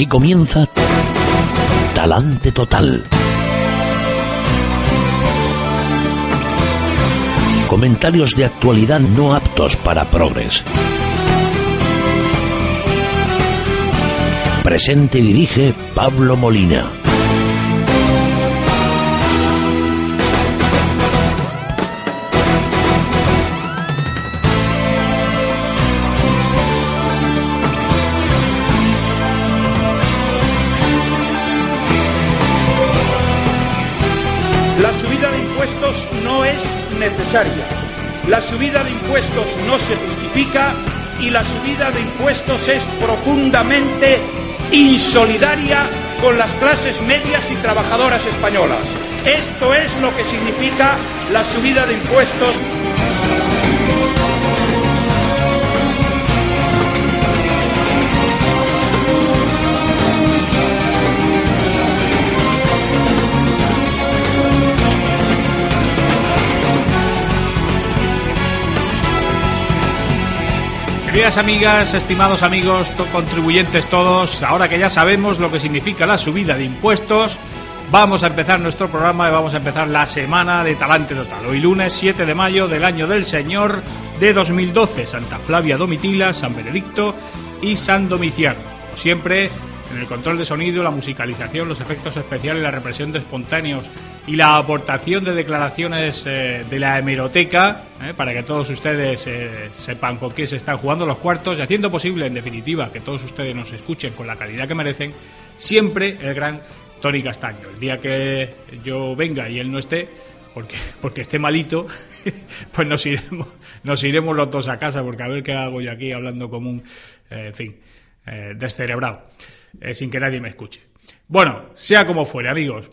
Aquí comienza Talante Total. Comentarios de actualidad no aptos para progres. Presente y dirige Pablo Molina. La subida de impuestos no se justifica y la subida de impuestos es profundamente insolidaria con las clases medias y trabajadoras españolas. Esto es lo que significa la subida de impuestos. Queridas amigas, estimados amigos, contribuyentes todos, ahora que ya sabemos lo que significa la subida de impuestos, vamos a empezar nuestro programa y vamos a empezar la semana de Talante Total. Hoy lunes 7 de mayo del año del Señor de 2012, Santa Flavia Domitila, San Benedicto y San Domiciano. Como siempre, en el control de sonido, la musicalización, los efectos especiales, la represión de espontáneos y la aportación de declaraciones eh, de la hemeroteca eh, para que todos ustedes eh, sepan con qué se están jugando los cuartos y haciendo posible, en definitiva, que todos ustedes nos escuchen con la calidad que merecen, siempre el gran Tony Castaño. El día que yo venga y él no esté, porque, porque esté malito, pues nos iremos, nos iremos los dos a casa, porque a ver qué hago yo aquí hablando como un, eh, en fin, descerebrado, eh, sin que nadie me escuche. Bueno, sea como fuere, amigos.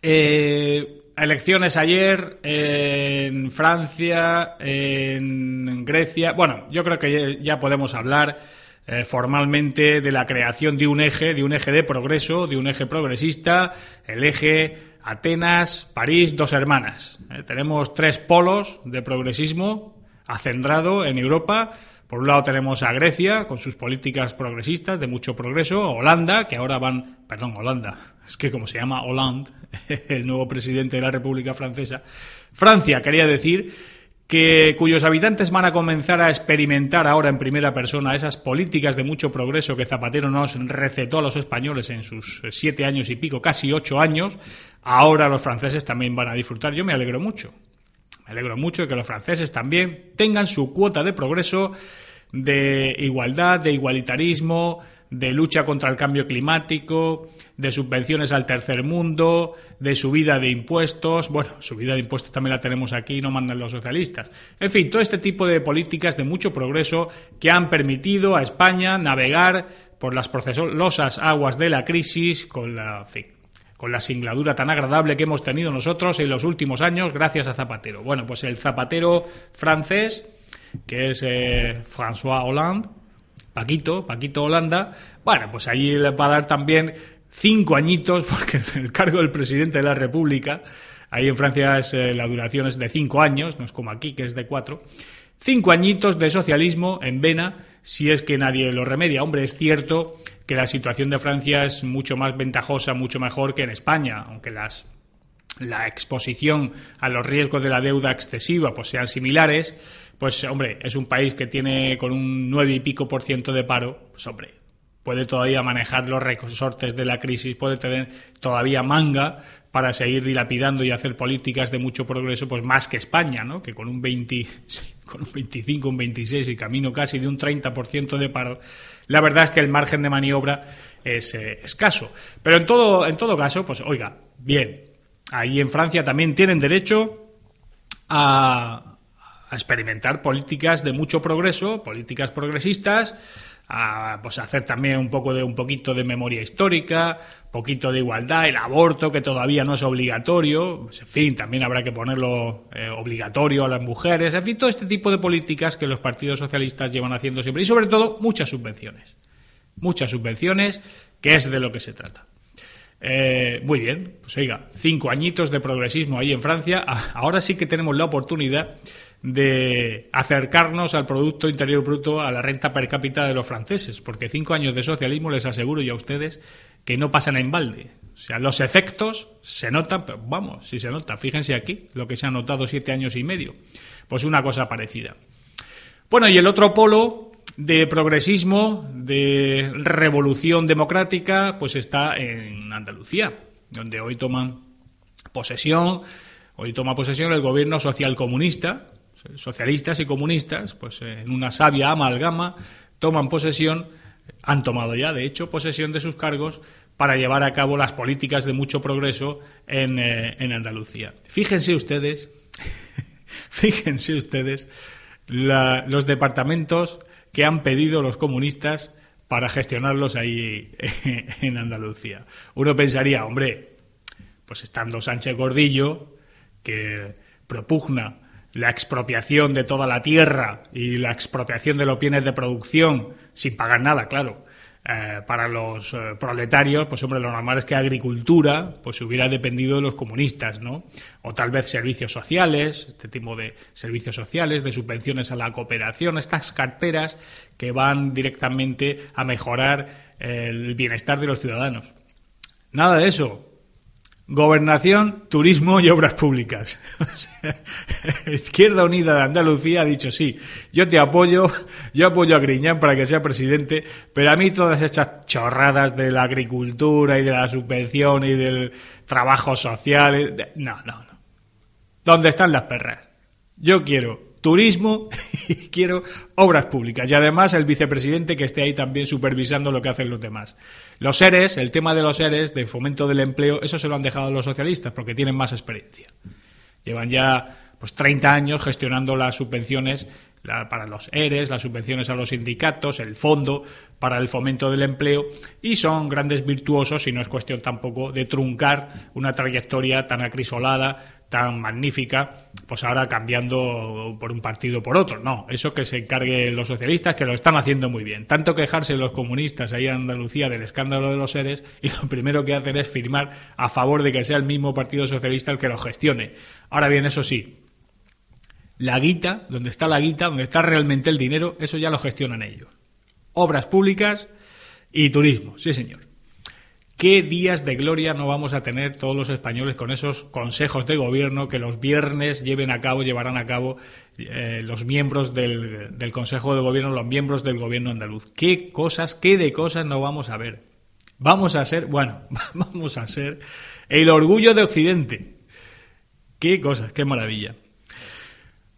Eh, elecciones ayer en Francia, en Grecia. Bueno, yo creo que ya podemos hablar eh, formalmente de la creación de un eje, de un eje de progreso, de un eje progresista, el eje Atenas, París, dos hermanas. Eh, tenemos tres polos de progresismo acendrado en Europa. Por un lado tenemos a Grecia con sus políticas progresistas de mucho progreso, Holanda, que ahora van, perdón, Holanda, es que como se llama Hollande, el nuevo presidente de la República Francesa, Francia, quería decir, que cuyos habitantes van a comenzar a experimentar ahora en primera persona esas políticas de mucho progreso que Zapatero nos recetó a los españoles en sus siete años y pico, casi ocho años, ahora los franceses también van a disfrutar. Yo me alegro mucho. Alegro mucho de que los franceses también tengan su cuota de progreso, de igualdad, de igualitarismo, de lucha contra el cambio climático, de subvenciones al tercer mundo, de subida de impuestos. Bueno, subida de impuestos también la tenemos aquí, no mandan los socialistas. En fin, todo este tipo de políticas de mucho progreso que han permitido a España navegar por las procesosas aguas de la crisis con la, fin, con la singladura tan agradable que hemos tenido nosotros en los últimos años gracias a Zapatero. Bueno, pues el Zapatero francés, que es eh, François Hollande, Paquito, Paquito Holanda, bueno, pues allí le va a dar también cinco añitos, porque el cargo del presidente de la República, ahí en Francia es, eh, la duración es de cinco años, no es como aquí que es de cuatro, cinco añitos de socialismo en vena, si es que nadie lo remedia. Hombre, es cierto que la situación de Francia es mucho más ventajosa, mucho mejor que en España, aunque las la exposición a los riesgos de la deuda excesiva pues sean similares, pues hombre, es un país que tiene con un nueve y pico por ciento de paro, pues hombre, puede todavía manejar los resortes de la crisis, puede tener todavía manga para seguir dilapidando y hacer políticas de mucho progreso, pues más que España, ¿no? Que con un 20, con un 25, un 26 y camino casi de un 30% de paro, la verdad es que el margen de maniobra es eh, escaso. Pero en todo, en todo caso, pues oiga, bien, ahí en Francia también tienen derecho a, a experimentar políticas de mucho progreso, políticas progresistas, a pues hacer también un poco de un poquito de memoria histórica, poquito de igualdad, el aborto que todavía no es obligatorio, pues, en fin, también habrá que ponerlo eh, obligatorio a las mujeres, en fin, todo este tipo de políticas que los partidos socialistas llevan haciendo siempre y sobre todo muchas subvenciones, muchas subvenciones, que es de lo que se trata. Eh, muy bien, pues oiga, cinco añitos de progresismo ahí en Francia. Ah, Ahora sí que tenemos la oportunidad de acercarnos al Producto Interior Bruto, a la renta per cápita de los franceses, porque cinco años de socialismo les aseguro yo a ustedes que no pasan en balde. O sea, los efectos se notan, pero vamos, si se nota, fíjense aquí lo que se ha notado siete años y medio. Pues una cosa parecida. Bueno, y el otro polo de progresismo, de revolución democrática, pues está en Andalucía, donde hoy toman posesión, hoy toma posesión el gobierno social comunista, socialistas y comunistas, pues en una sabia amalgama, toman posesión, han tomado ya, de hecho, posesión de sus cargos para llevar a cabo las políticas de mucho progreso en, eh, Andalucía. Fíjense ustedes, fíjense ustedes los departamentos que han pedido los comunistas para gestionarlos ahí en Andalucía. Uno pensaría, hombre, pues estando Sánchez Gordillo, que propugna la expropiación de toda la tierra y la expropiación de los bienes de producción sin pagar nada, claro. Eh, para los eh, proletarios, pues hombre, lo normal es que agricultura pues hubiera dependido de los comunistas, ¿no? O tal vez servicios sociales, este tipo de servicios sociales, de subvenciones a la cooperación, estas carteras que van directamente a mejorar el bienestar de los ciudadanos. Nada de eso. Gobernación, turismo y obras públicas. Izquierda Unida de Andalucía ha dicho sí, yo te apoyo, yo apoyo a Griñán para que sea presidente, pero a mí todas estas chorradas de la agricultura y de la subvención y del trabajo social, no, no, no. ¿Dónde están las perras? Yo quiero turismo y quiero obras públicas. Y además el vicepresidente que esté ahí también supervisando lo que hacen los demás. Los seres, el tema de los seres, de fomento del empleo, eso se lo han dejado los socialistas porque tienen más experiencia. Llevan ya pues 30 años gestionando las subvenciones para los ERES, las subvenciones a los sindicatos, el fondo para el fomento del empleo y son grandes virtuosos y no es cuestión tampoco de truncar una trayectoria tan acrisolada, tan magnífica, pues ahora cambiando por un partido por otro. No, eso que se encarguen los socialistas, que lo están haciendo muy bien. Tanto quejarse los comunistas ahí en Andalucía del escándalo de los seres y lo primero que hacen es firmar a favor de que sea el mismo Partido Socialista el que lo gestione. Ahora bien, eso sí, la guita, donde está la guita, donde está realmente el dinero, eso ya lo gestionan ellos. Obras públicas y turismo, sí señor. ¿Qué días de gloria no vamos a tener todos los españoles con esos consejos de gobierno que los viernes lleven a cabo, llevarán a cabo eh, los miembros del, del, Consejo de Gobierno, los miembros del Gobierno andaluz? ¿Qué cosas, qué de cosas no vamos a ver? Vamos a ser, bueno, vamos a ser el orgullo de Occidente. Qué cosas, qué maravilla.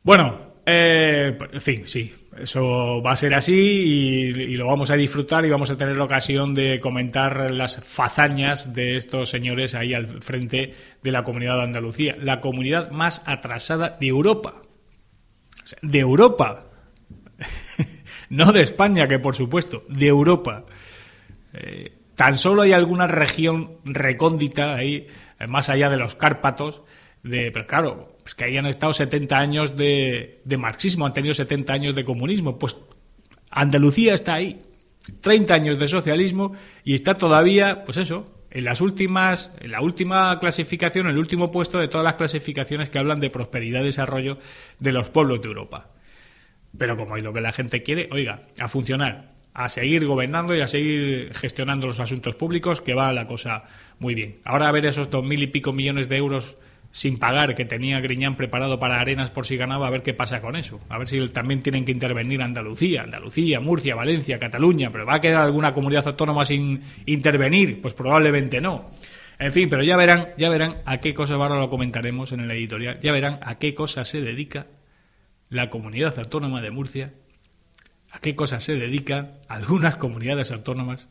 Bueno, eh, en fin, sí, eso va a ser así y, lo vamos a disfrutar y vamos a tener la ocasión de comentar las fazañas de estos señores ahí al frente de la comunidad de Andalucía, la comunidad más atrasada de Europa. De Europa. no de España, que por supuesto, de Europa. Eh, tan solo hay alguna región recóndita ahí, más allá de los Cárpatos, de, pero claro, pues que hayan estado 70 años de, marxismo, han tenido 70 años de comunismo. Pues Andalucía está ahí, 30 años de socialismo y está todavía, pues eso, en las últimas, en la última clasificación, en el último puesto de todas las clasificaciones que hablan de prosperidad y desarrollo de los pueblos de Europa. Pero como es lo que la gente quiere, oiga, a funcionar, a seguir gobernando y a seguir gestionando los asuntos públicos, que va la cosa muy bien. Ahora a ver esos dos mil y pico millones de euros sin pagar que tenía Griñán preparado para Arenas por si ganaba, a ver qué pasa con eso. A ver si también tienen que intervenir Andalucía, Andalucía, Murcia, Valencia, Cataluña, pero ¿va a quedar alguna comunidad autónoma sin intervenir? Pues probablemente no. En fin, pero ya verán, ya verán a qué cosas, ahora lo comentaremos en el editorial, ya verán a qué cosas se dedica la comunidad autónoma de Murcia, a qué cosas se dedican algunas comunidades autónomas,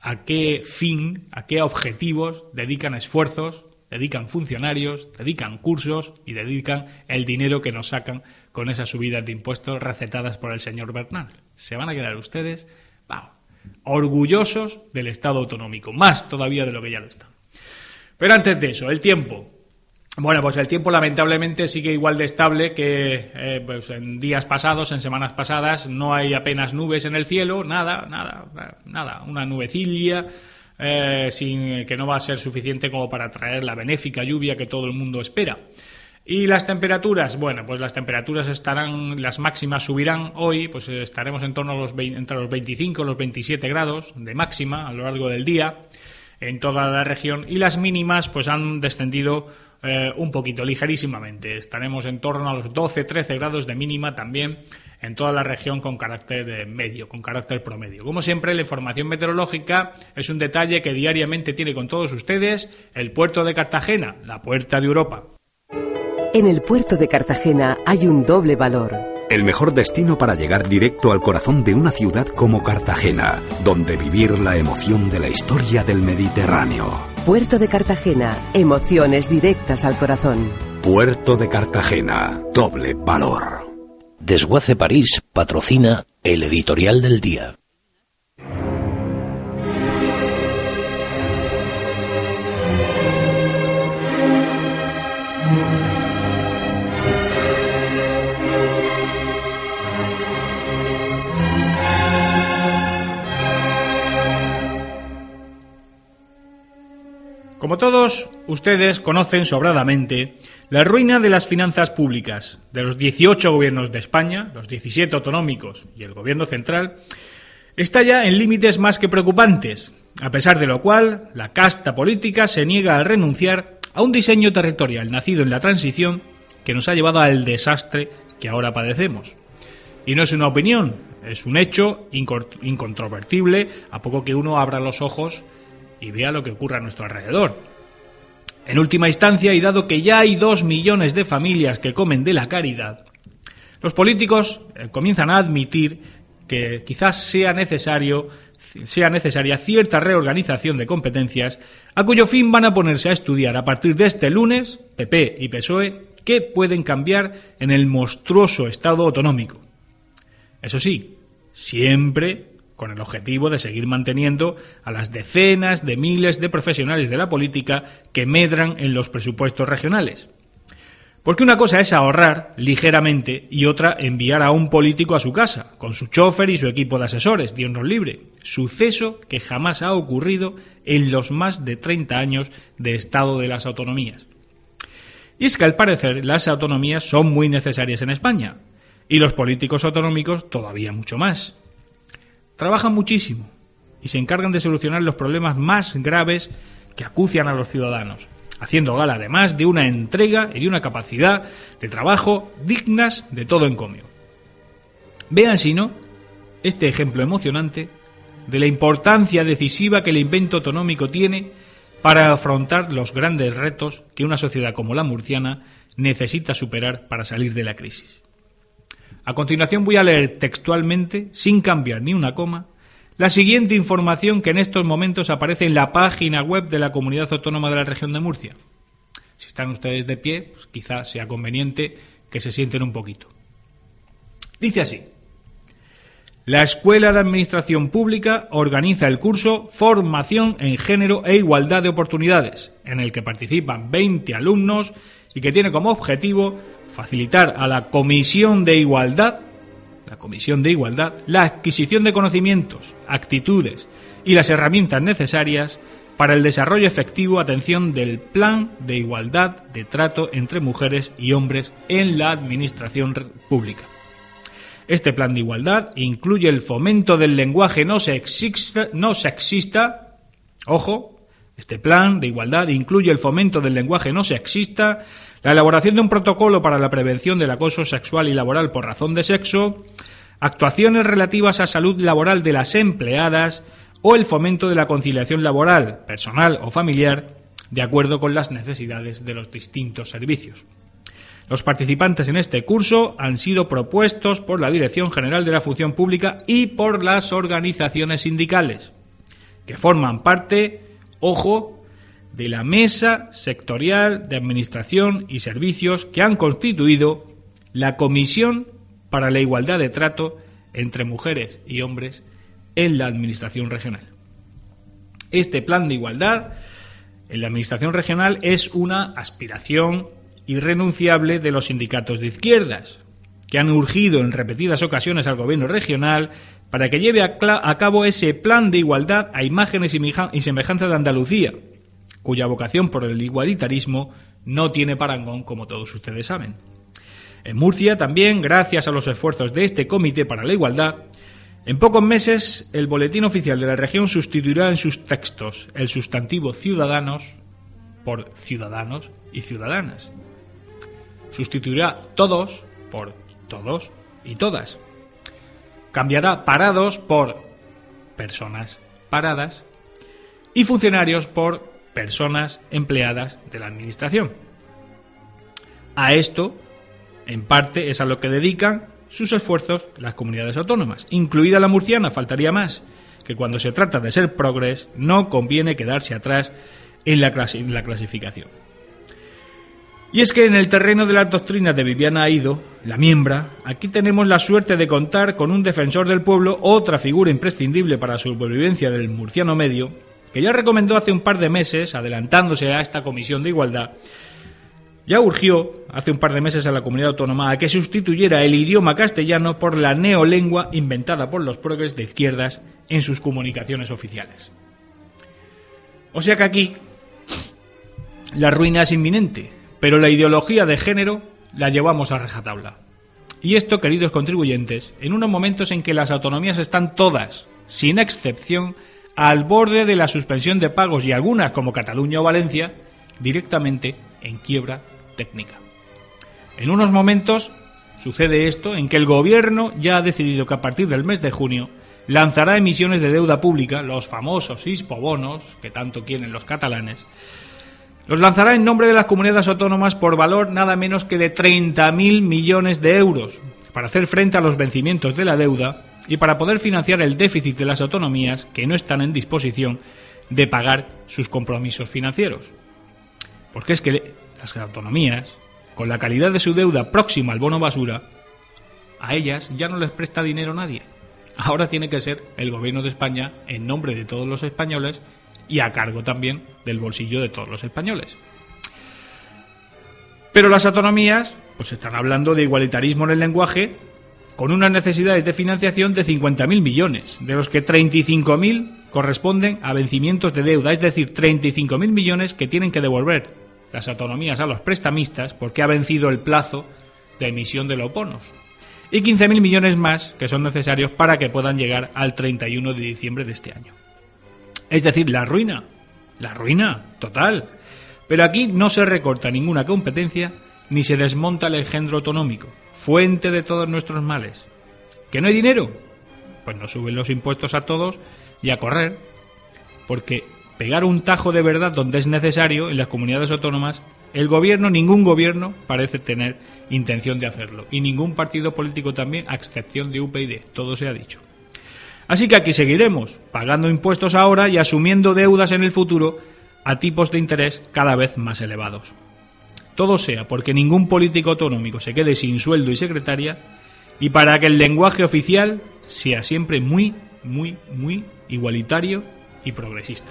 a qué fin, a qué objetivos dedican esfuerzos dedican funcionarios, dedican cursos y dedican el dinero que nos sacan con esas subidas de impuestos recetadas por el señor Bernal. Se van a quedar ustedes orgullosos del Estado autonómico, más todavía de lo que ya lo están. Pero antes de eso, el tiempo. Bueno, pues el tiempo lamentablemente sigue igual de estable que eh, pues en días pasados, en semanas pasadas. No hay apenas nubes en el cielo, nada, nada, nada. Una nubecilla eh, sin, que no va a ser suficiente como para traer la benéfica lluvia que todo el mundo espera. Y las temperaturas, bueno, pues las temperaturas estarán, las máximas subirán hoy, pues estaremos en torno a los entre los 25 y los 27 grados de máxima a lo largo del día en toda la región y las mínimas pues han descendido eh, un poquito, ligerísimamente. Estaremos en torno a los 12-13 grados de mínima también en toda la región con carácter medio, con carácter promedio. Como siempre, la información meteorológica es un detalle que diariamente tiene con todos ustedes el puerto de Cartagena, la puerta de Europa. En el puerto de Cartagena hay un doble valor. El mejor destino para llegar directo al corazón de una ciudad como Cartagena, donde vivir la emoción de la historia del Mediterráneo. Puerto de Cartagena, emociones directas al corazón. Puerto de Cartagena, doble valor. Desguace París patrocina el editorial del día. Como todos ustedes conocen sobradamente, la ruina de las finanzas públicas de los 18 gobiernos de España, los 17 autonómicos y el gobierno central, está ya en límites más que preocupantes, a pesar de lo cual la casta política se niega a renunciar a un diseño territorial nacido en la transición que nos ha llevado al desastre que ahora padecemos. Y no es una opinión, es un hecho incontrovertible a poco que uno abra los ojos y vea lo que ocurre a nuestro alrededor. En última instancia, y dado que ya hay dos millones de familias que comen de la caridad, los políticos eh, comienzan a admitir que quizás sea necesario sea necesaria cierta reorganización de competencias, a cuyo fin van a ponerse a estudiar a partir de este lunes, PP y PSOE, qué pueden cambiar en el monstruoso Estado autonómico. Eso sí, siempre con el objetivo de seguir manteniendo a las decenas de miles de profesionales de la política que medran en los presupuestos regionales. Porque una cosa es ahorrar ligeramente y otra enviar a un político a su casa, con su chofer y su equipo de asesores, Dios nos libre, suceso que jamás ha ocurrido en los más de 30 años de Estado de las autonomías. Y es que al parecer las autonomías son muy necesarias en España, y los políticos autonómicos todavía mucho más. Trabajan muchísimo y se encargan de solucionar los problemas más graves que acucian a los ciudadanos, haciendo gala además de una entrega y de una capacidad de trabajo dignas de todo encomio. Vean si no este ejemplo emocionante de la importancia decisiva que el invento autonómico tiene para afrontar los grandes retos que una sociedad como la murciana necesita superar para salir de la crisis. A continuación voy a leer textualmente, sin cambiar ni una coma, la siguiente información que en estos momentos aparece en la página web de la Comunidad Autónoma de la Región de Murcia. Si están ustedes de pie, pues quizá sea conveniente que se sienten un poquito. Dice así. La Escuela de Administración Pública organiza el curso Formación en Género e Igualdad de Oportunidades, en el que participan 20 alumnos y que tiene como objetivo facilitar a la Comisión de Igualdad, la Comisión de Igualdad, la adquisición de conocimientos, actitudes y las herramientas necesarias para el desarrollo efectivo, atención del plan de igualdad de trato entre mujeres y hombres en la administración pública. Este plan de igualdad incluye el fomento del lenguaje no sexista, no sexista ojo, este plan de igualdad incluye el fomento del lenguaje no sexista, la elaboración de un protocolo para la prevención del acoso sexual y laboral por razón de sexo, actuaciones relativas a salud laboral de las empleadas o el fomento de la conciliación laboral, personal o familiar, de acuerdo con las necesidades de los distintos servicios. Los participantes en este curso han sido propuestos por la Dirección General de la Función Pública y por las organizaciones sindicales, que forman parte, ojo, de la Mesa Sectorial de Administración y Servicios que han constituido la Comisión para la Igualdad de Trato entre Mujeres y Hombres en la Administración Regional. Este plan de igualdad en la Administración Regional es una aspiración irrenunciable de los sindicatos de izquierdas, que han urgido en repetidas ocasiones al Gobierno regional para que lleve a, cabo ese plan de igualdad a imágenes y semejanza de Andalucía, cuya vocación por el igualitarismo no tiene parangón, como todos ustedes saben. En Murcia también, gracias a los esfuerzos de este Comité para la Igualdad, en pocos meses el Boletín Oficial de la región sustituirá en sus textos el sustantivo ciudadanos por ciudadanos y ciudadanas. Sustituirá todos por todos y todas. Cambiará parados por personas paradas y funcionarios por personas empleadas de la Administración. A esto, en parte, es a lo que dedican sus esfuerzos las comunidades autónomas, incluida la murciana, faltaría más, que cuando se trata de ser progres no conviene quedarse atrás en la, en la clasificación. Y es que en el terreno de las doctrinas de Viviana Aido, la miembra, aquí tenemos la suerte de contar con un defensor del pueblo, otra figura imprescindible para la supervivencia del murciano medio, que ya recomendó hace un par de meses, adelantándose a esta comisión de igualdad, ya urgió hace un par de meses a la comunidad autónoma a que sustituyera el idioma castellano por la neolengua inventada por los progres de izquierdas en sus comunicaciones oficiales. O sea que aquí la ruina es inminente, pero la ideología de género la llevamos a rejatabla. Y esto, queridos contribuyentes, en unos momentos en que las autonomías están todas, sin excepción, al borde de la suspensión de pagos y algunas, como Cataluña o Valencia, directamente en quiebra técnica. En unos momentos sucede esto en que el gobierno ya ha decidido que a partir del mes de junio lanzará emisiones de deuda pública, los famosos ispobonos que tanto quieren los catalanes, los lanzará en nombre de las comunidades autónomas por valor nada menos que de 30.000 millones de euros para hacer frente a los vencimientos de la deuda y para poder financiar el déficit de las autonomías que no están en disposición de pagar sus compromisos financieros. Porque es que las autonomías, con la calidad de su deuda próxima al bono basura, a ellas ya no les presta dinero nadie. Ahora tiene que ser el gobierno de España, en nombre de todos los españoles, y a cargo también del bolsillo de todos los españoles. Pero las autonomías, pues están hablando de igualitarismo en el lenguaje, con unas necesidades de financiación de 50.000 millones, de los que 35.000 corresponden a vencimientos de deuda, es decir, 35.000 millones que tienen que devolver las autonomías a los prestamistas porque ha vencido el plazo de emisión de los bonos. Y 15.000 millones más que son necesarios para que puedan llegar al 31 de diciembre de este año. Es decir, la ruina. La ruina, total. Pero aquí no se recorta ninguna competencia ni se desmonta el engendro autonómico, fuente de todos nuestros males. ¿Que no hay dinero? Pues no suben los impuestos a todos y a correr, porque pegar un tajo de verdad donde es necesario en las comunidades autónomas, el gobierno, ningún gobierno parece tener intención de hacerlo. Y ningún partido político también, a excepción de UPyD, todo se ha dicho. Así que aquí seguiremos, pagando impuestos ahora y asumiendo deudas en el futuro a tipos de interés cada vez más elevados. Todo sea porque ningún político autonómico se quede sin sueldo y secretaria y para que el lenguaje oficial sea siempre muy, muy, muy igualitario y progresista.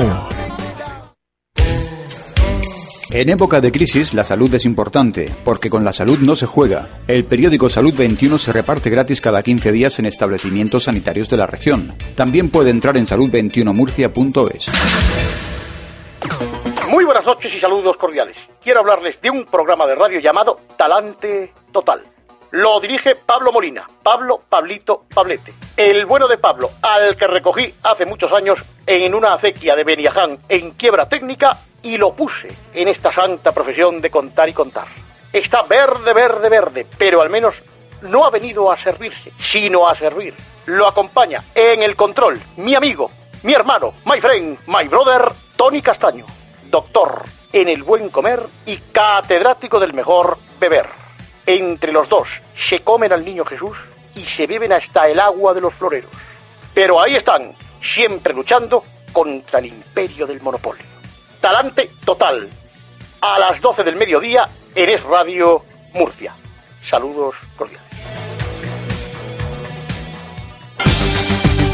En época de crisis, la salud es importante, porque con la salud no se juega. El periódico Salud 21 se reparte gratis cada 15 días en establecimientos sanitarios de la región. También puede entrar en salud21murcia.es. Muy buenas noches y saludos cordiales. Quiero hablarles de un programa de radio llamado Talante Total. Lo dirige Pablo Molina, Pablo Pablito Pablete. El bueno de Pablo, al que recogí hace muchos años en una acequia de Beniaján en quiebra técnica y lo puse en esta santa profesión de contar y contar. Está verde, verde, verde, pero al menos no ha venido a servirse, sino a servir. Lo acompaña en el control mi amigo, mi hermano, my friend, my brother, Tony Castaño, doctor en el buen comer y catedrático del mejor beber. Entre los dos se comen al niño Jesús y se beben hasta el agua de los floreros. Pero ahí están, siempre luchando contra el imperio del monopolio. Talante total. A las 12 del mediodía en Es Radio Murcia. Saludos cordiales.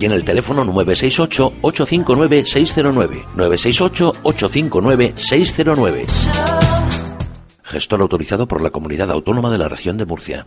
y en el teléfono 968-859-609. 968-859-609. Gestor autorizado por la Comunidad Autónoma de la Región de Murcia.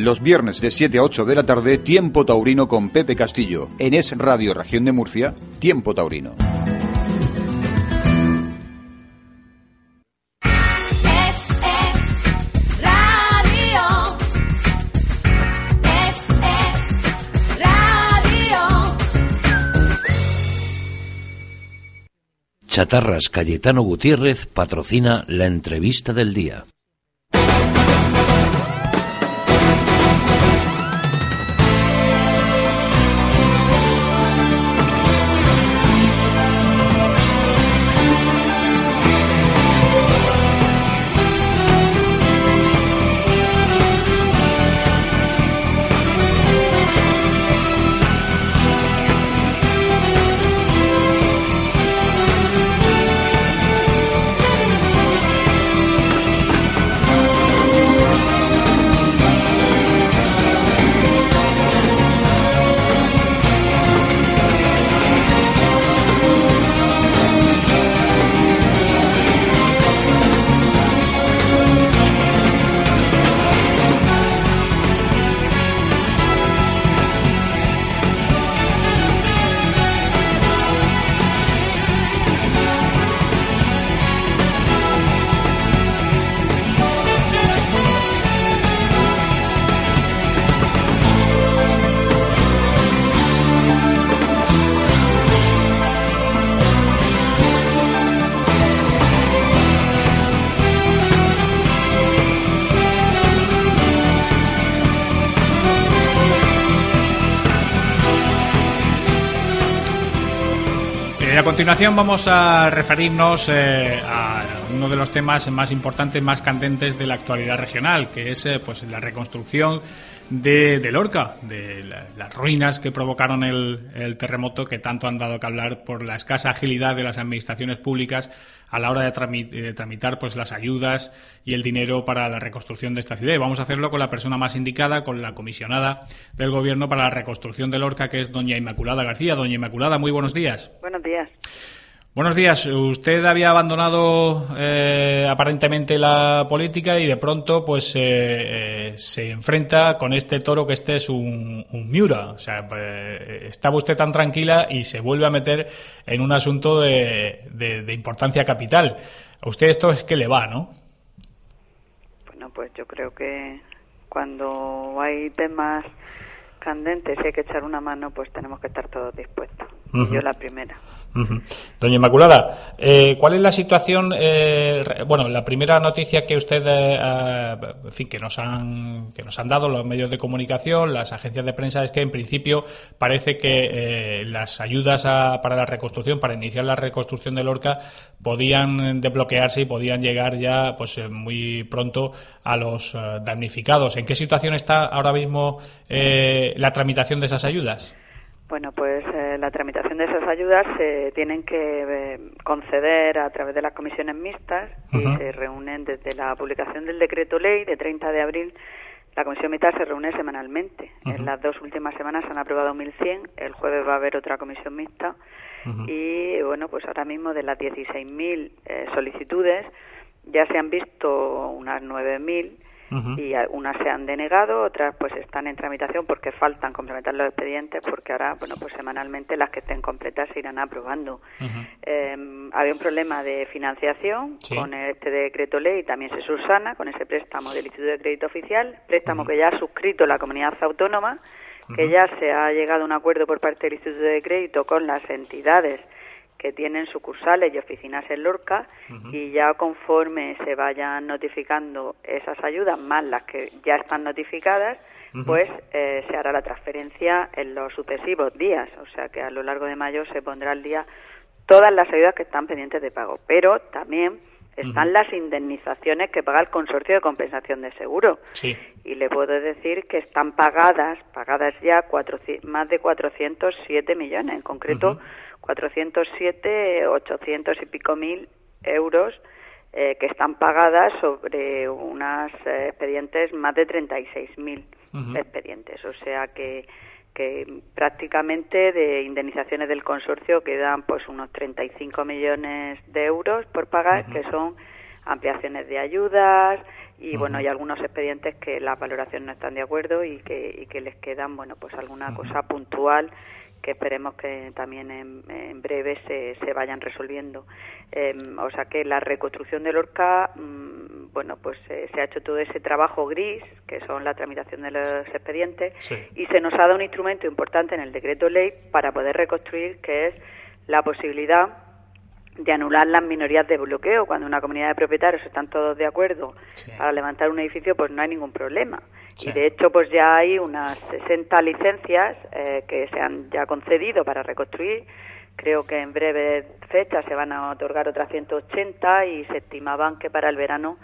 Los viernes de 7 a 8 de la tarde, Tiempo Taurino con Pepe Castillo. En Es Radio Región de Murcia, Tiempo Taurino. Radio. Es, es radio. Chatarras Cayetano Gutiérrez patrocina la entrevista del día. Continuación vamos a referirnos eh, a uno de los temas más importantes, más candentes de la actualidad regional, que es eh, pues la reconstrucción de, de Lorca, de la- las ruinas que provocaron el, terremoto que tanto han dado que hablar por la escasa agilidad de las administraciones públicas a la hora de, trami- de tramitar pues las ayudas y el dinero para la reconstrucción de esta ciudad. Y vamos a hacerlo con la persona más indicada, con la comisionada del Gobierno para la reconstrucción de Lorca, que es doña Inmaculada García. Doña Inmaculada, muy buenos días. Buenos días. Buenos días. Usted había abandonado eh, aparentemente la política y de pronto pues eh, eh, se enfrenta con este toro que este es un, un Miura. O sea, eh, estaba usted tan tranquila y se vuelve a meter en un asunto de, de- de importancia capital. A usted esto es que le va, ¿no? Bueno, pues yo creo que cuando hay temas candentes y hay que echar una mano, pues tenemos que estar todos dispuestos. Y yo la primera. Doña Inmaculada, eh, ¿cuál es la situación? eh, bueno, la primera noticia que usted, eh, ah, en fin, que nos han que nos han dado los medios de comunicación, las agencias de prensa, es que en principio parece que eh, las ayudas a- para la reconstrucción, para iniciar la reconstrucción de Lorca, podían desbloquearse y podían llegar ya, pues, eh, muy pronto a los eh, damnificados. ¿En qué situación está ahora mismo eh, la tramitación de esas ayudas? Bueno, pues eh, la tramitación de esas ayudas se tienen que eh, conceder a través de las comisiones mixtas y se reúnen desde la publicación del decreto ley de 30 de abril. La comisión mixta se reúne semanalmente. En las dos últimas semanas se han aprobado 1.100. El jueves va a haber otra comisión mixta. Y bueno, pues ahora mismo de las 16.000 eh, solicitudes ya se han visto unas 9.000 y a- unas se han denegado, otras pues están en tramitación porque faltan complementar los expedientes porque ahora, bueno, pues semanalmente las que estén completas se irán aprobando. Eh, había un problema de financiación Sí. con este decreto ley, también se subsana con ese préstamo del Instituto de Crédito Oficial, préstamo que ya ha suscrito la comunidad autónoma, que ya se ha llegado a un acuerdo por parte del Instituto de Crédito con las entidades que tienen sucursales y oficinas en Lorca y ya conforme se vayan notificando esas ayudas más las que ya están notificadas, pues eh, se hará la transferencia en los sucesivos días, o sea que a lo largo de mayo se pondrá al día todas las ayudas que están pendientes de pago, pero también están las indemnizaciones que paga el consorcio de compensación de seguro. Sí. y le puedo decir que están pagadas, pagadas ya 400 más de 407 millones, en concreto 407, 800 y pico mil euros eh, que están pagadas sobre unas eh, expedientes más de 36 mil Ujú. expedientes, o sea que que prácticamente de indemnizaciones del consorcio quedan pues unos 35 millones de euros por pagar, que son ampliaciones de ayudas y bueno, y algunos expedientes que la valoración no están de acuerdo y que, y que les quedan, bueno, pues alguna cosa puntual que esperemos que también en, en breve se, se vayan resolviendo. Eh, o sea que la reconstrucción del Lorca, mm, bueno, pues eh, se ha hecho todo ese trabajo gris, que son la tramitación de los expedientes, y se nos ha dado un instrumento importante en el decreto ley para poder reconstruir, que es la posibilidad de anular las minorías de bloqueo. Cuando una comunidad de propietarios están todos de acuerdo para levantar un edificio, pues no hay ningún problema. Y de hecho, pues ya hay unas 60 licencias eh, que se han ya concedido para reconstruir. Creo que en breve fecha se van a otorgar otras 180 y se estimaban que para el verano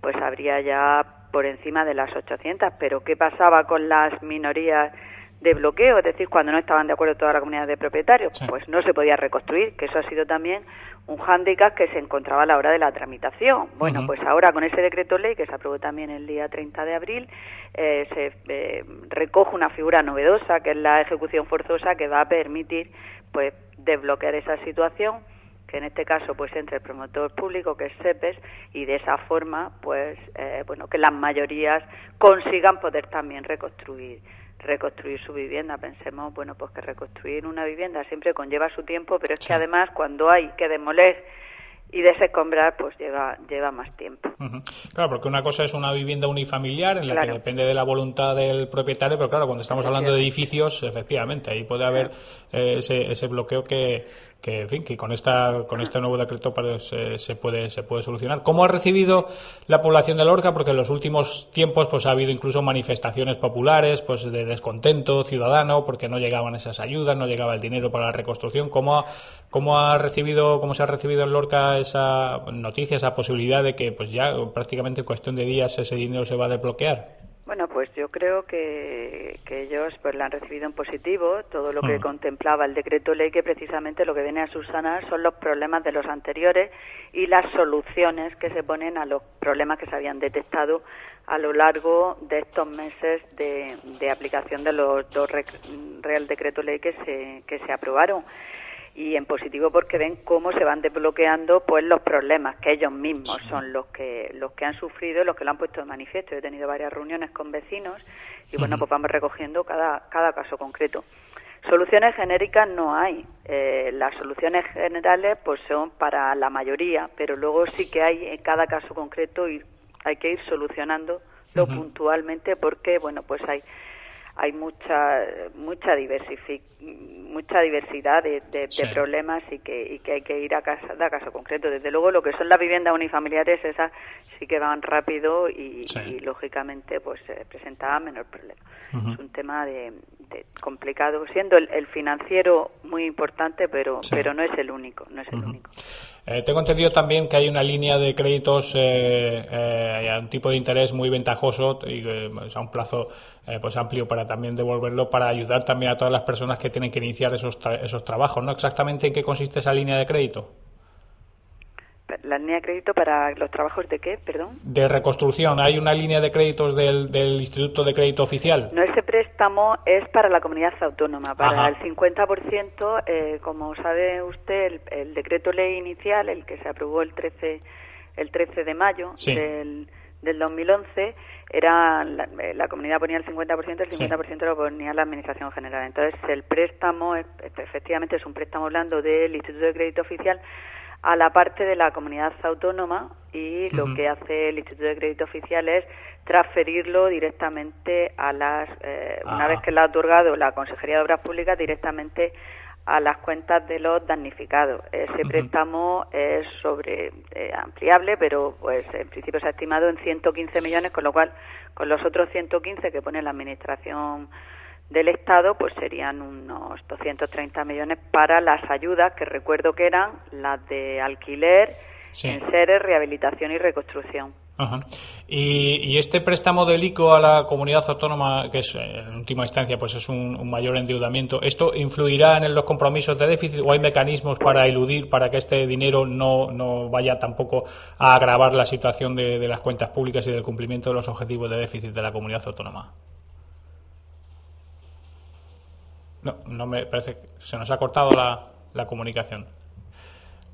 pues habría ya por encima de las 800. Pero ¿qué pasaba con las minorías de bloqueo? Es decir, cuando no estaban de acuerdo toda la comunidad de propietarios, pues no se podía reconstruir, que eso ha sido también un hándicap que se encontraba a la hora de la tramitación. Bueno, pues ahora con ese decreto ley que se aprobó también el día 30 de abril, eh, se eh, recoge una figura novedosa que es la ejecución forzosa que va a permitir pues desbloquear esa situación que en este caso pues entre el promotor público que es SEPES y de esa forma pues eh, bueno que las mayorías consigan poder también reconstruir reconstruir su vivienda. Pensemos bueno pues que reconstruir una vivienda siempre conlleva su tiempo pero es que además cuando hay que demoler y desescombrar pues lleva lleva más tiempo. Claro, porque una cosa es una vivienda unifamiliar en la que depende de la voluntad del propietario, pero claro, cuando estamos hablando de edificios, efectivamente, ahí puede haber eh, ese, ese bloqueo que, que, en fin, que con esta con este nuevo decreto pues, eh, se puede se puede solucionar. ¿Cómo ha recibido la población de Lorca? Porque en los últimos tiempos pues ha habido incluso manifestaciones populares, pues de descontento ciudadano, porque no llegaban esas ayudas, no llegaba el dinero para la reconstrucción. ¿Cómo ha, cómo ha recibido cómo se ha recibido en Lorca esa noticia, esa posibilidad de que pues ya prácticamente en cuestión de días ese dinero se va a desbloquear? Bueno, pues yo creo que, que ellos pues la han recibido en positivo, todo lo que contemplaba el decreto ley que precisamente lo que viene a subsanar son los problemas de los anteriores y las soluciones que se ponen a los problemas que se habían detectado a lo largo de estos meses de, de aplicación de los dos Real Decreto Ley que se, que se aprobaron y en positivo porque ven cómo se van desbloqueando pues los problemas que ellos mismos son los que los que han sufrido los que lo han puesto de manifiesto. Yo he tenido varias reuniones con vecinos y bueno, pues vamos recogiendo cada cada caso concreto. Soluciones genéricas no hay. Eh, las soluciones generales pues son para la mayoría, pero luego sí que hay en cada caso concreto y hay que ir solucionándolo Ujú. puntualmente porque bueno, pues hay hay mucha mucha mucha diversidad de, de- de Sí. problemas y que, y que hay que ir a casa, a caso concreto. Desde luego, lo que son las viviendas unifamiliares, esas sí que van rápido y, Sí. y, lógicamente pues se presentaban menor problema. Ujú. Es un tema de, de complicado, siendo el, el financiero muy importante, pero Sí. pero no es el único, no es el único. Eh, tengo entendido también que hay una línea de créditos eh, eh, un tipo de interés muy ventajoso y eh, pues, a un plazo pues amplio para también devolverlo para ayudar también a todas las personas que tienen que iniciar esos, tra- esos trabajos. ¿no? Exactamente en qué consiste esa línea de crédito. La línea de crédito para los trabajos de qué, perdón. De reconstrucción, ¿hay una línea de créditos del, del Instituto de Crédito Oficial? No, ese préstamo es para la comunidad autónoma. Para Ajá. el 50%, eh, como sabe usted, el, el decreto ley inicial, el que se aprobó el 13, el 13 de mayo Sí. del, del 2011, era la, eh, la comunidad ponía el 50%, el Sí. 50% lo ponía la Administración General. Entonces, el préstamo, efectivamente, es un préstamo hablando del Instituto de Crédito Oficial a la parte de la comunidad autónoma y lo que hace el Instituto de Crédito Oficial es transferirlo directamente a las, eh, una Ajá. vez que lo ha otorgado la Consejería de Obras Públicas, directamente a las cuentas de los damnificados. Ese préstamo es sobre eh, ampliable, pero pues en principio se ha estimado en 115 millones, con lo cual con los otros 115 que pone la Administración del Estado, pues serían unos 230 millones para las ayudas, que recuerdo que eran las de alquiler, Sí. enseres, rehabilitación y reconstrucción. Ajá. Y, y este préstamo del ICO a la comunidad autónoma, que es en última instancia pues es un, un mayor endeudamiento, ¿esto influirá en los compromisos de déficit o hay mecanismos para eludir, para que este dinero no, no vaya tampoco a agravar la situación de, de las cuentas públicas y del cumplimiento de los objetivos de déficit de la comunidad autónoma? No, no me parece que se nos ha cortado la, la comunicación.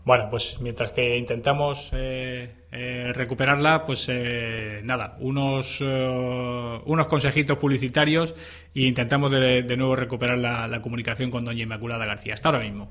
Bueno, pues mientras que intentamos eh, eh, recuperarla, pues eh, nada, unos, eh, unos consejitos publicitarios e intentamos de, de nuevo recuperar la, la comunicación con doña Inmaculada García. Hasta ahora mismo.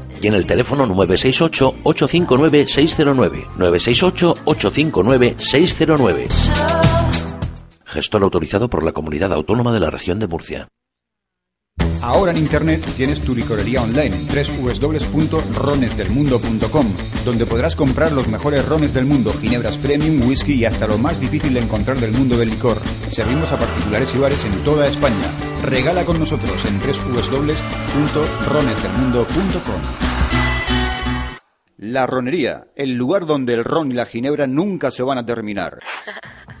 y en el teléfono 968-859-609. 968-859-609. Gestor autorizado por la Comunidad Autónoma de la Región de Murcia. Ahora en Internet tienes tu licorería online, www.ronesdelmundo.com, donde podrás comprar los mejores rones del mundo, ginebras premium, whisky y hasta lo más difícil de encontrar del mundo del licor. Servimos a particulares y bares en toda España. Regala con nosotros en www.ronesdelmundo.com. La Ronería, el lugar donde el ron y la ginebra nunca se van a terminar.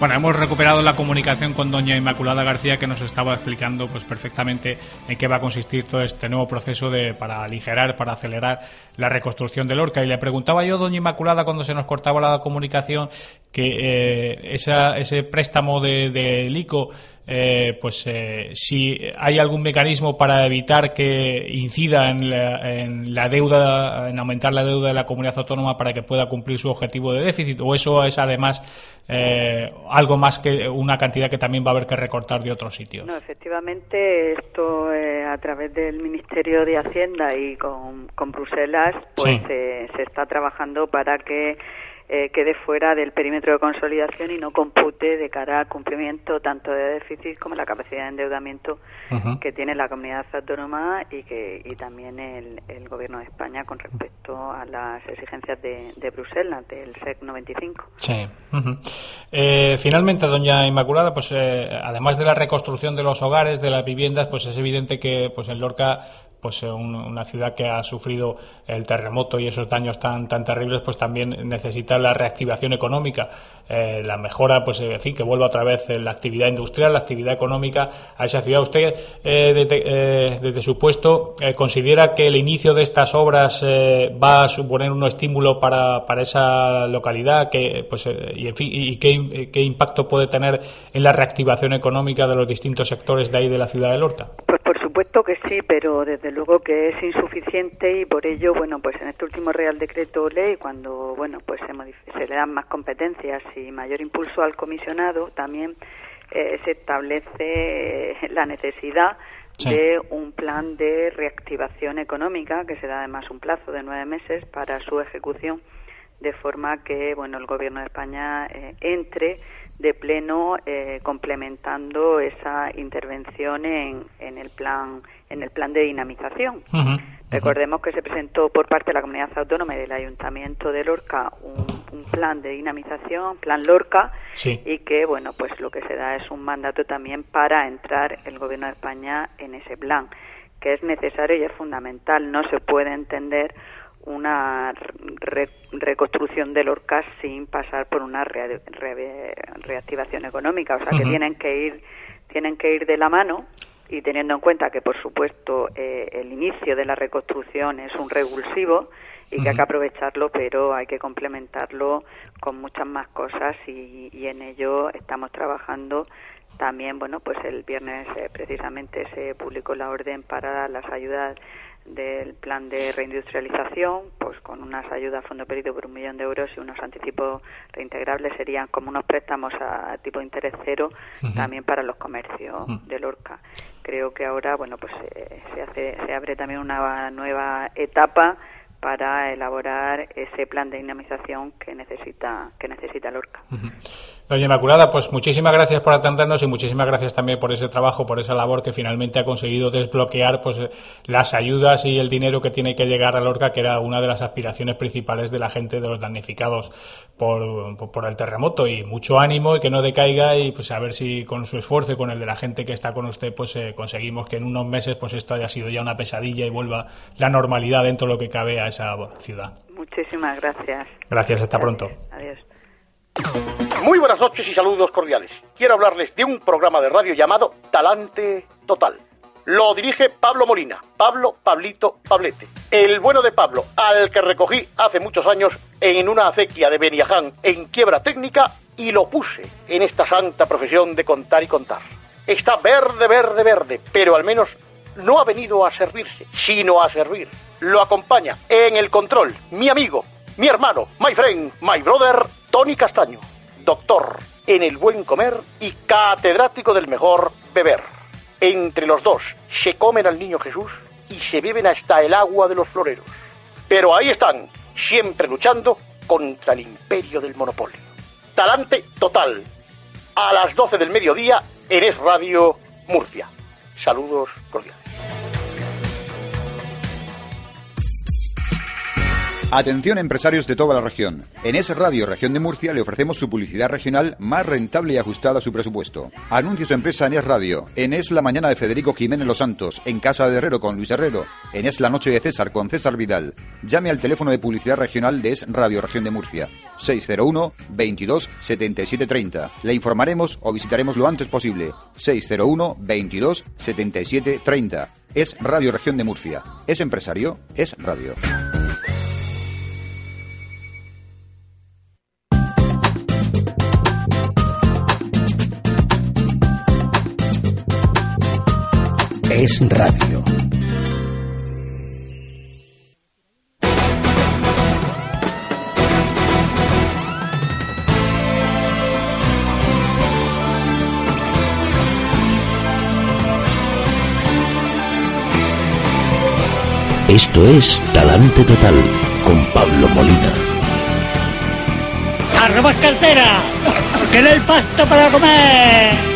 Bueno, hemos recuperado la comunicación con doña Inmaculada García que nos estaba explicando pues perfectamente en qué va a consistir todo este nuevo proceso de para aligerar, para acelerar la reconstrucción de Lorca y le preguntaba yo doña Inmaculada cuando se nos cortaba la comunicación que eh, esa, ese préstamo de, de ICO eh, pues eh, si hay algún mecanismo para evitar que incida en la, en la, deuda, en aumentar la deuda de la comunidad autónoma para que pueda cumplir su objetivo de déficit, o eso es además eh, algo más que una cantidad que también va a haber que recortar de otros sitios. No, efectivamente, esto eh, a través del Ministerio de Hacienda y con, con Bruselas, pues Sí. eh, se está trabajando para que eh, quede fuera del perímetro de consolidación y no compute de cara al cumplimiento tanto de déficit como la capacidad de endeudamiento que tiene la comunidad autónoma y que y también el, el gobierno de España con respecto a las exigencias de, de Bruselas del SEC 95. Sí. Eh, finalmente, doña Inmaculada, pues eh, además de la reconstrucción de los hogares, de las viviendas, pues es evidente que pues en Lorca pues eh, un- una ciudad que ha sufrido el terremoto y esos daños tan tan terribles pues también necesita la reactivación económica. Eh, la mejora pues en fin que vuelva otra vez eh, la actividad industrial la actividad económica a esa ciudad. Usted eh, desde, eh, desde su puesto eh, considera que el inicio de estas obras eh, va a suponer un estímulo para, para esa localidad que pues eh, y en fin y qué, qué impacto puede tener en la reactivación económica de los distintos sectores de ahí de la ciudad de Lorca Pues supuesto que sí, pero desde luego que es insuficiente y por ello, bueno, pues en este último Real Decreto Ley, cuando, bueno, pues se, se le dan más competencias y mayor impulso al comisionado, también eh, se establece eh, la necesidad Sí. de un plan de reactivación económica, que se da además un plazo de nueve meses para su ejecución, de forma que, bueno, el Gobierno de España eh, entre de pleno eh, complementando esa intervención en, en el plan en el plan de dinamización. Recordemos que se presentó por parte de la comunidad autónoma y del Ayuntamiento de Lorca un, un plan de dinamización, plan Lorca, Sí. y que bueno pues lo que se da es un mandato también para entrar el Gobierno de España en ese plan, que es necesario y es fundamental. No se puede entender una re- reconstrucción de Lorca sin pasar por una re- re- reactivación económica, o sea que tienen que ir tienen que ir de la mano y teniendo en cuenta que por supuesto eh, el inicio de la reconstrucción es un revulsivo y que hay que aprovecharlo, pero hay que complementarlo con muchas más cosas y, y en ello estamos trabajando. También, bueno, pues el viernes eh, precisamente se publicó la orden para las ayudas del plan de reindustrialización, pues con unas ayudas a fondo perdido por un millón de euros y unos anticipos reintegrables serían como unos préstamos a tipo de interés cero también para los comercios Ujú. de Lorca. Creo que ahora, bueno, pues eh, se hace, se abre también una nueva etapa para elaborar ese plan de dinamización que necesita que necesita Lorca. Doña Inmaculada, pues muchísimas gracias por atendernos y muchísimas gracias también por ese trabajo, por esa labor que finalmente ha conseguido desbloquear pues las ayudas y el dinero que tiene que llegar a Lorca, que era una de las aspiraciones principales de la gente de los damnificados por, por el terremoto. Y mucho ánimo y que no decaiga y pues a ver si con su esfuerzo y con el de la gente que está con usted pues eh, conseguimos que en unos meses pues esto haya sido ya una pesadilla y vuelva la normalidad dentro de lo que cabe a esa ciudad. Muchísimas gracias. Gracias, hasta pronto. Adiós. Muy buenas noches y saludos cordiales. Quiero hablarles de un programa de radio llamado Talante Total. Lo dirige Pablo Molina, Pablo Pablito Pablete. El bueno de Pablo, al que recogí hace muchos años en una acequia de Beniaján en quiebra técnica y lo puse en esta santa profesión de contar y contar. Está verde, verde, verde, pero al menos no ha venido a servirse, sino a servir. Lo acompaña en el control mi amigo, mi hermano, my friend, my brother, Tony Castaño, doctor en el buen comer y catedrático del mejor beber. Entre los dos se comen al niño Jesús y se beben hasta el agua de los floreros. Pero ahí están, siempre luchando contra el imperio del monopolio. Talante total. A las 12 del mediodía en Es Radio Murcia. Saludos cordiales. Atención empresarios de toda la región. En Es Radio Región de Murcia le ofrecemos su publicidad regional más rentable y ajustada a su presupuesto. Anuncie su empresa en Es Radio, en Es La Mañana de Federico Jiménez Los Santos, en Casa de Herrero con Luis Herrero, en Es La Noche de César con César Vidal. Llame al teléfono de publicidad regional de Es Radio Región de Murcia, 601 22 77 30. Le informaremos o visitaremos lo antes posible. 601 22 77 30. Es Radio Región de Murcia. Es empresario, es radio. Es radio. Esto es Talante Total con Pablo Molina. ¡Arroba cartera! ¡Que no hay pacto para comer!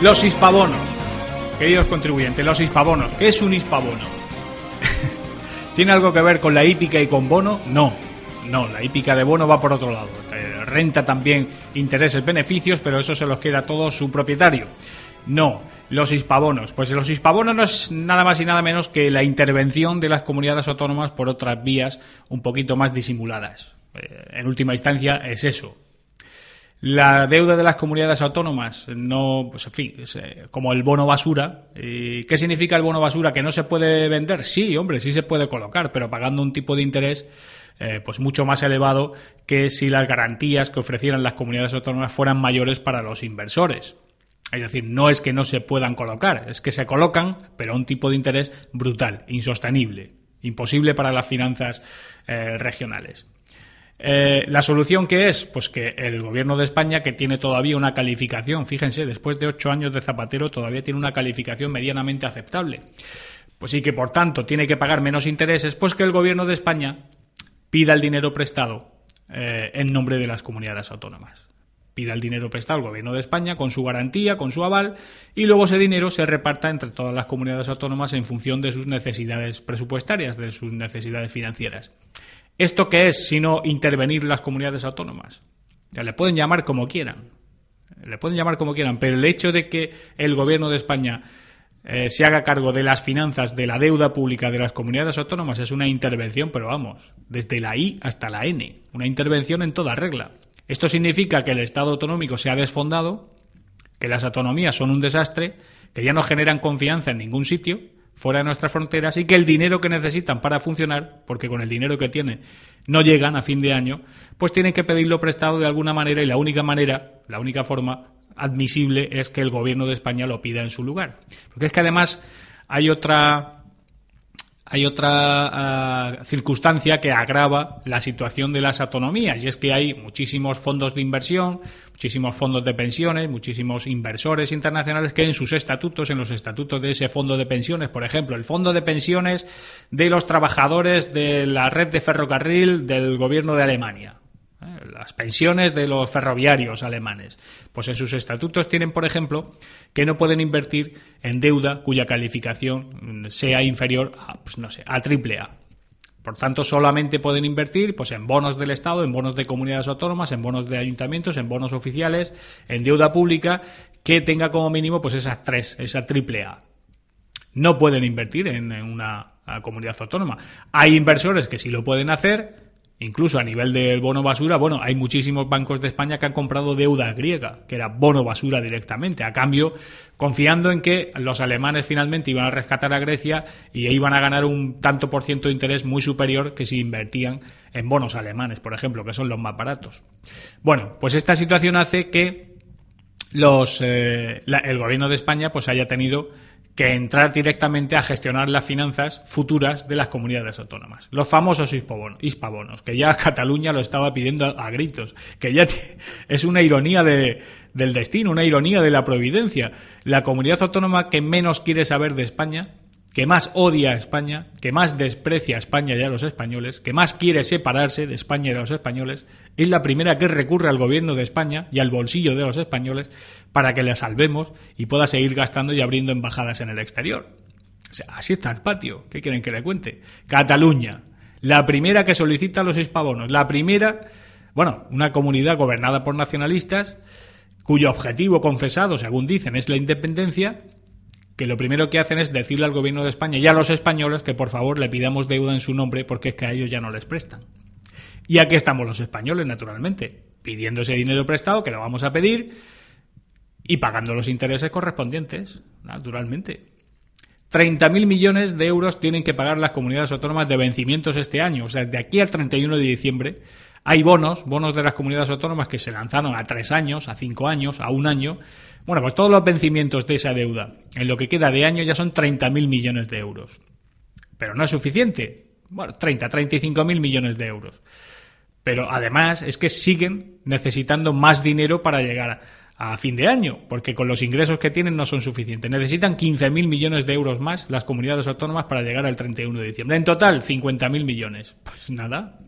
Los hispabonos. Queridos contribuyentes, los hispabonos. ¿Qué es un hispabono? ¿Tiene algo que ver con la hípica y con bono? No. No, la hípica de bono va por otro lado. Eh, Renta también intereses, beneficios, pero eso se los queda todo su propietario. No, los hispabonos. Pues los hispabonos no es nada más y nada menos que la intervención de las comunidades autónomas por otras vías un poquito más disimuladas. Eh, en última instancia es eso. La deuda de las comunidades autónomas, no, pues en fin, es, eh, como el bono basura. ¿Qué significa el bono basura? ¿Que no se puede vender? Sí, hombre, sí se puede colocar, pero pagando un tipo de interés eh, pues mucho más elevado que si las garantías que ofrecieran las comunidades autónomas fueran mayores para los inversores. Es decir, no es que no se puedan colocar, es que se colocan, pero a un tipo de interés brutal, insostenible, imposible para las finanzas eh, regionales. Eh, ¿La solución qué es? Pues que el gobierno de España, que tiene todavía una calificación, fíjense, después de ocho años de Zapatero, todavía tiene una calificación medianamente aceptable. Pues sí que, por tanto, tiene que pagar menos intereses, pues que el gobierno de España pida el dinero prestado eh, en nombre de las comunidades autónomas. Pida el dinero prestado al gobierno de España con su garantía, con su aval, y luego ese dinero se reparta entre todas las comunidades autónomas en función de sus necesidades presupuestarias, de sus necesidades financieras. ¿Esto qué es sino intervenir las comunidades autónomas? Ya le pueden llamar como quieran. Le pueden llamar como quieran, pero el hecho de que el gobierno de España eh, se haga cargo de las finanzas, de la deuda pública de las comunidades autónomas es una intervención, pero vamos, desde la I hasta la N, una intervención en toda regla. Esto significa que el Estado autonómico se ha desfondado, que las autonomías son un desastre, que ya no generan confianza en ningún sitio, fuera de nuestras fronteras, y que el dinero que necesitan para funcionar, porque con el dinero que tienen no llegan a fin de año, pues tienen que pedirlo prestado de alguna manera y la única manera, la única forma admisible es que el gobierno de España lo pida en su lugar. Porque es que además hay otra hay otra ah, circunstancia que agrava la situación de las autonomías y es que hay muchísimos fondos de inversión, muchísimos fondos de pensiones, muchísimos inversores internacionales que en sus estatutos, en los estatutos de ese fondo de pensiones, por ejemplo, el fondo de pensiones de los trabajadores de la red de ferrocarril del gobierno de Alemania. Las pensiones de los ferroviarios alemanes. Pues en sus estatutos tienen, por ejemplo, que no pueden invertir en deuda cuya calificación sea inferior a, pues no sé, a triple A. Por tanto, solamente pueden invertir pues, en bonos del Estado, en bonos de comunidades autónomas, en bonos de ayuntamientos, en bonos oficiales, en deuda pública, que tenga como mínimo pues, esas tres, esa triple A. No pueden invertir en, en una comunidad autónoma. Hay inversores que sí lo pueden hacer, Incluso a nivel del bono basura, bueno, hay muchísimos bancos de España que han comprado deuda griega, que era bono basura directamente, a cambio, confiando en que los alemanes finalmente iban a rescatar a Grecia y iban a ganar un tanto por ciento de interés muy superior que si invertían en bonos alemanes, por ejemplo, que son los más baratos. Bueno, pues esta situación hace que los, eh, el gobierno de España pues haya tenido que entrar directamente a gestionar las finanzas futuras de las comunidades autónomas. Los famosos hispabonos, que ya Cataluña lo estaba pidiendo a, gritos, que ya es una ironía de- del destino, una ironía de la providencia. La comunidad autónoma que menos quiere saber de España, que más odia a España, que más desprecia a España y a los españoles, que más quiere separarse de España y de los españoles, es la primera que recurre al gobierno de España y al bolsillo de los españoles para que la salvemos y pueda seguir gastando y abriendo embajadas en el exterior. O sea, así está el patio. ¿Qué quieren que le cuente? Cataluña, la primera que solicita los hispavonos, la primera, bueno, una comunidad gobernada por nacionalistas cuyo objetivo confesado, según dicen, es la independencia, que lo primero que hacen es decirle al gobierno de España y a los españoles que por favor le pidamos deuda en su nombre porque es que a ellos ya no les prestan. Y aquí estamos los españoles, naturalmente, pidiendo ese dinero prestado que lo vamos a pedir y pagando los intereses correspondientes, naturalmente. 30.000 millones de euros tienen que pagar las comunidades autónomas de vencimientos este año. O sea, de aquí al 31 de diciembre hay bonos, bonos de las comunidades autónomas que se lanzaron a tres años, a cinco años, a un año. Bueno, pues todos los vencimientos de esa deuda en lo que queda de año ya son 30.000 millones de euros. Pero no es suficiente. Bueno, 30, 35.000 millones de euros. Pero además es que siguen necesitando más dinero para llegar a fin de año, porque con los ingresos que tienen no son suficientes. Necesitan 15.000 millones de euros más las comunidades autónomas para llegar al 31 de diciembre. En total, 50.000 millones. Pues nada,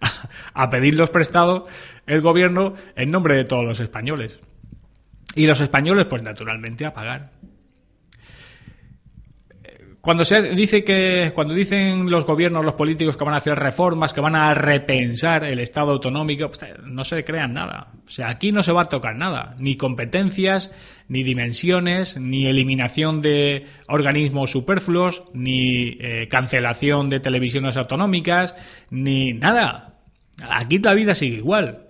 a pedirlos prestados el gobierno en nombre de todos los españoles. Y los españoles, pues naturalmente, a pagar. Cuando se dice que, cuando dicen los gobiernos, los políticos que van a hacer reformas, que van a repensar el Estado autonómico, pues, no se crean nada. O sea, aquí no se va a tocar nada, ni competencias, ni dimensiones, ni eliminación de organismos superfluos, ni eh, cancelación de televisiones autonómicas, ni nada. Aquí la vida sigue igual.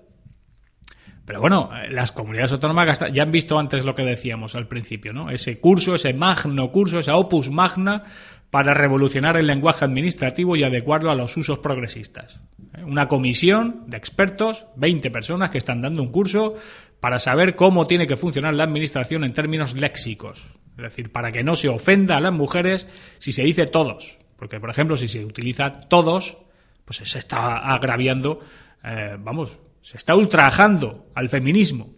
Pero bueno, las comunidades autónomas ya han visto antes lo que decíamos al principio, ¿no? Ese curso, ese magno curso, esa opus magna para revolucionar el lenguaje administrativo y adecuarlo a los usos progresistas. ¿Eh? Una comisión de expertos, 20 personas que están dando un curso para saber cómo tiene que funcionar la administración en términos léxicos. Es decir, para que no se ofenda a las mujeres si se dice todos. Porque, por ejemplo, si se utiliza todos, pues se está agraviando, eh, vamos, se está ultrajando al feminismo.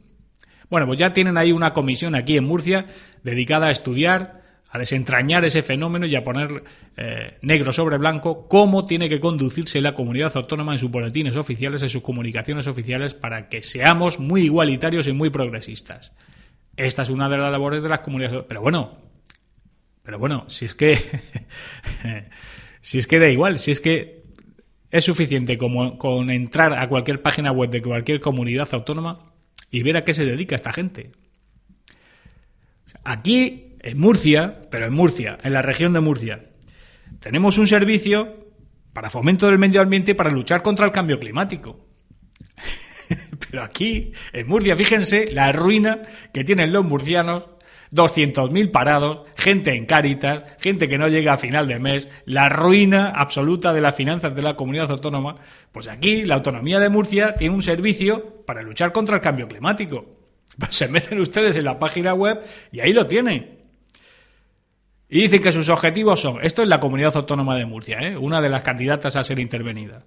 Bueno, pues ya tienen ahí una comisión aquí en Murcia dedicada a estudiar, a desentrañar ese fenómeno y a poner eh, negro sobre blanco cómo tiene que conducirse la comunidad autónoma en sus boletines oficiales, en sus comunicaciones oficiales, para que seamos muy igualitarios y muy progresistas. Esta es una de las labores de las comunidades. Pero bueno, pero bueno, si es que. si es que da igual, si es que es suficiente como con entrar a cualquier página web de cualquier comunidad autónoma y ver a qué se dedica esta gente. Aquí, en Murcia, pero en Murcia, en la región de Murcia, tenemos un servicio para fomento del medio ambiente y para luchar contra el cambio climático. Pero aquí, en Murcia, fíjense la ruina que tienen los murcianos 200.000 parados, gente en Cáritas, gente que no llega a final de mes, la ruina absoluta de las finanzas de la comunidad autónoma. Pues aquí la autonomía de Murcia tiene un servicio para luchar contra el cambio climático. Pues se meten ustedes en la página web y ahí lo tienen. Y dicen que sus objetivos son, esto es la comunidad autónoma de Murcia, ¿eh? una de las candidatas a ser intervenida.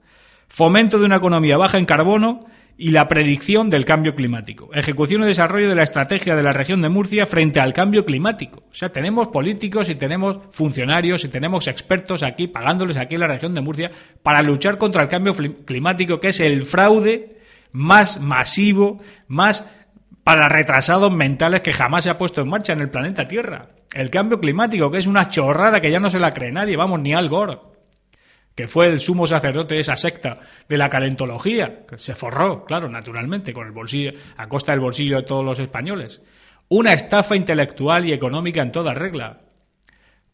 Fomento de una economía baja en carbono y la predicción del cambio climático. Ejecución y desarrollo de la estrategia de la región de Murcia frente al cambio climático. O sea, tenemos políticos y tenemos funcionarios y tenemos expertos aquí, pagándoles aquí en la región de Murcia, para luchar contra el cambio climático, que es el fraude más masivo, más para retrasados mentales que jamás se ha puesto en marcha en el planeta Tierra. El cambio climático, que es una chorrada que ya no se la cree nadie, vamos, ni Al Gore que fue el sumo sacerdote de esa secta de la calentología, que se forró, claro, naturalmente, con el bolsillo, a costa del bolsillo de todos los españoles. Una estafa intelectual y económica en toda regla.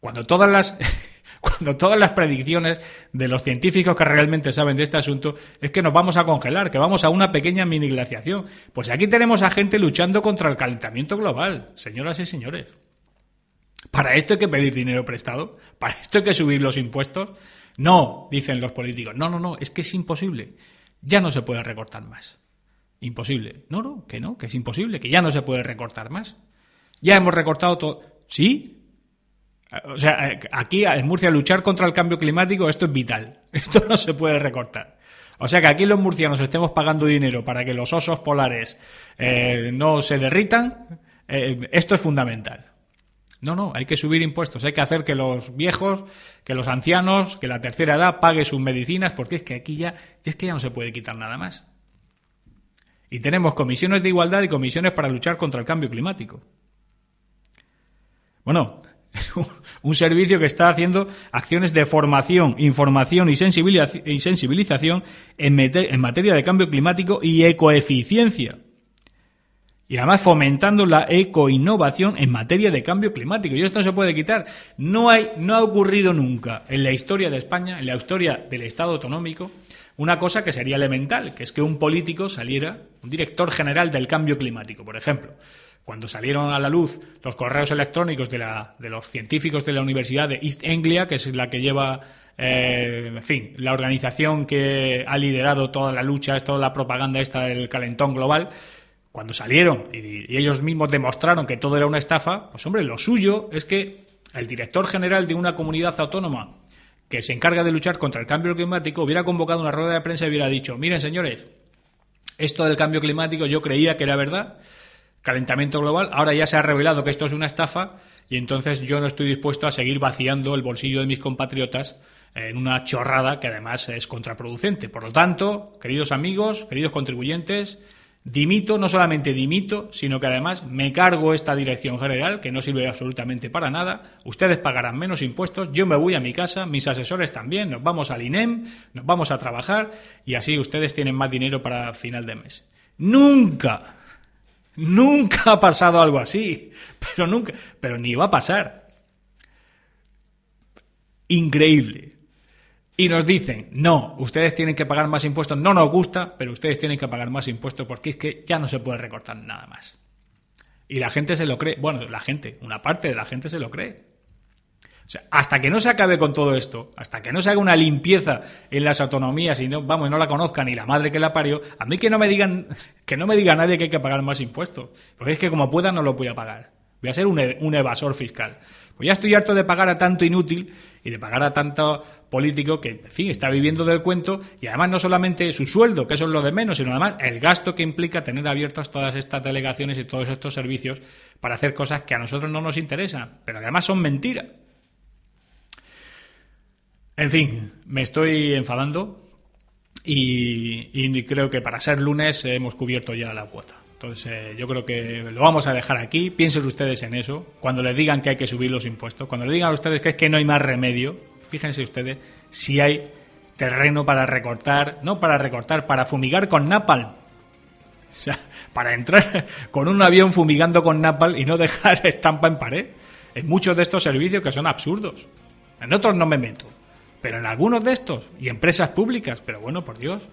Cuando todas las cuando todas las predicciones de los científicos que realmente saben de este asunto es que nos vamos a congelar, que vamos a una pequeña mini glaciación. Pues aquí tenemos a gente luchando contra el calentamiento global, señoras y señores. ¿Para esto hay que pedir dinero prestado? ¿Para esto hay que subir los impuestos? No, dicen los políticos. No, no, no, es que es imposible. Ya no se puede recortar más. Imposible. No, no, que no, que es imposible, que ya no se puede recortar más. Ya hemos recortado todo. ¿Sí? O sea, aquí en Murcia luchar contra el cambio climático, esto es vital. Esto no se puede recortar. O sea que aquí los murcianos estemos pagando dinero para que los osos polares eh, no se derritan, eh, esto es fundamental. No, no, hay que subir impuestos, hay que hacer que los viejos, que los ancianos, que la tercera edad pague sus medicinas, porque es que aquí ya, es que ya no se puede quitar nada más. Y tenemos comisiones de igualdad y comisiones para luchar contra el cambio climático. Bueno, un servicio que está haciendo acciones de formación, información y sensibilización en, materia de cambio climático y ecoeficiencia. Y además fomentando la ecoinnovación en materia de cambio climático. Y esto no se puede quitar. No, hay, no ha ocurrido nunca en la historia de España, en la historia del Estado autonómico, una cosa que sería elemental, que es que un político saliera, un director general del cambio climático, por ejemplo, cuando salieron a la luz los correos electrónicos de, la, de los científicos de la Universidad de East Anglia, que es la que lleva, eh, en fin, la organización que ha liderado toda la lucha, toda la propaganda esta del calentón global, cuando salieron y, ellos mismos demostraron que todo era una estafa, pues hombre, lo suyo es que el director general de una comunidad autónoma que se encarga de luchar contra el cambio climático hubiera convocado una rueda de prensa y hubiera dicho, miren señores, esto del cambio climático yo creía que era verdad, calentamiento global, ahora ya se ha revelado que esto es una estafa y entonces yo no estoy dispuesto a seguir vaciando el bolsillo de mis compatriotas en una chorrada que además es contraproducente. Por lo tanto, queridos amigos, queridos contribuyentes, dimito, no solamente dimito, sino que además me cargo esta dirección general que no sirve absolutamente para nada. Ustedes pagarán menos impuestos, yo me voy a mi casa, mis asesores también, nos vamos al INEM, nos vamos a trabajar y así ustedes tienen más dinero para final de mes. Nunca Nunca ha pasado algo así, pero nunca, pero ni va a pasar. Increíble. Y nos dicen, no, ustedes tienen que pagar más impuestos, no nos gusta, pero ustedes tienen que pagar más impuestos porque es que ya no se puede recortar nada más. Y la gente se lo cree, bueno, la gente, una parte de la gente se lo cree. O sea, hasta que no se acabe con todo esto, hasta que no se haga una limpieza en las autonomías y no, vamos, no la conozca ni la madre que la parió, a mí que no me digan, que no me diga nadie que hay que pagar más impuestos. Porque es que como pueda no lo voy a pagar. Voy a ser un, un evasor fiscal. Pues ya estoy harto de pagar a tanto inútil y de pagar a tanto político que, en fin, está viviendo del cuento y además no solamente su sueldo, que eso es lo de menos, sino además el gasto que implica tener abiertas todas estas delegaciones y todos estos servicios para hacer cosas que a nosotros no nos interesan, pero además son mentiras. En fin, me estoy enfadando y, creo que para ser lunes hemos cubierto ya la cuota. Entonces eh, yo creo que lo vamos a dejar aquí. Piensen ustedes en eso. Cuando les digan que hay que subir los impuestos, cuando les digan a ustedes que es que no hay más remedio, fíjense ustedes si hay terreno para recortar, no para recortar, para fumigar con napalm. O sea, para entrar con un avión fumigando con napalm y no dejar estampa en pared. En muchos de estos servicios que son absurdos. En otros no me meto. Pero en algunos de estos, y empresas públicas, pero bueno, por Dios.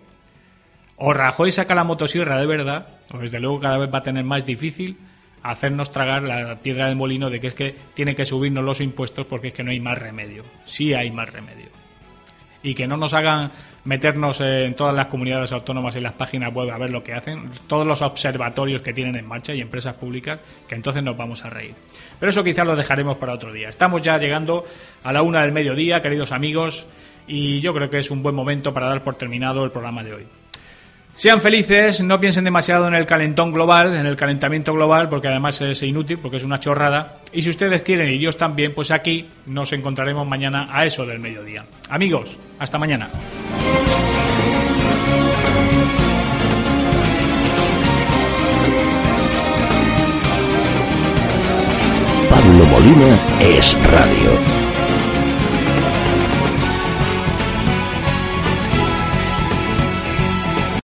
O Rajoy saca la motosierra de verdad, o desde luego cada vez va a tener más difícil hacernos tragar la piedra de molino de que es que tiene que subirnos los impuestos porque es que no hay más remedio. Sí hay más remedio y que no nos hagan meternos en todas las comunidades autónomas y las páginas web a ver lo que hacen, todos los observatorios que tienen en marcha y empresas públicas, que entonces nos vamos a reír. Pero eso quizás lo dejaremos para otro día. Estamos ya llegando a la una del mediodía, queridos amigos, y yo creo que es un buen momento para dar por terminado el programa de hoy. Sean felices, no piensen demasiado en el calentón global, en el calentamiento global, porque además es inútil, porque es una chorrada. Y si ustedes quieren y Dios también, pues aquí nos encontraremos mañana a eso del mediodía. Amigos, hasta mañana. Pablo Molina es radio.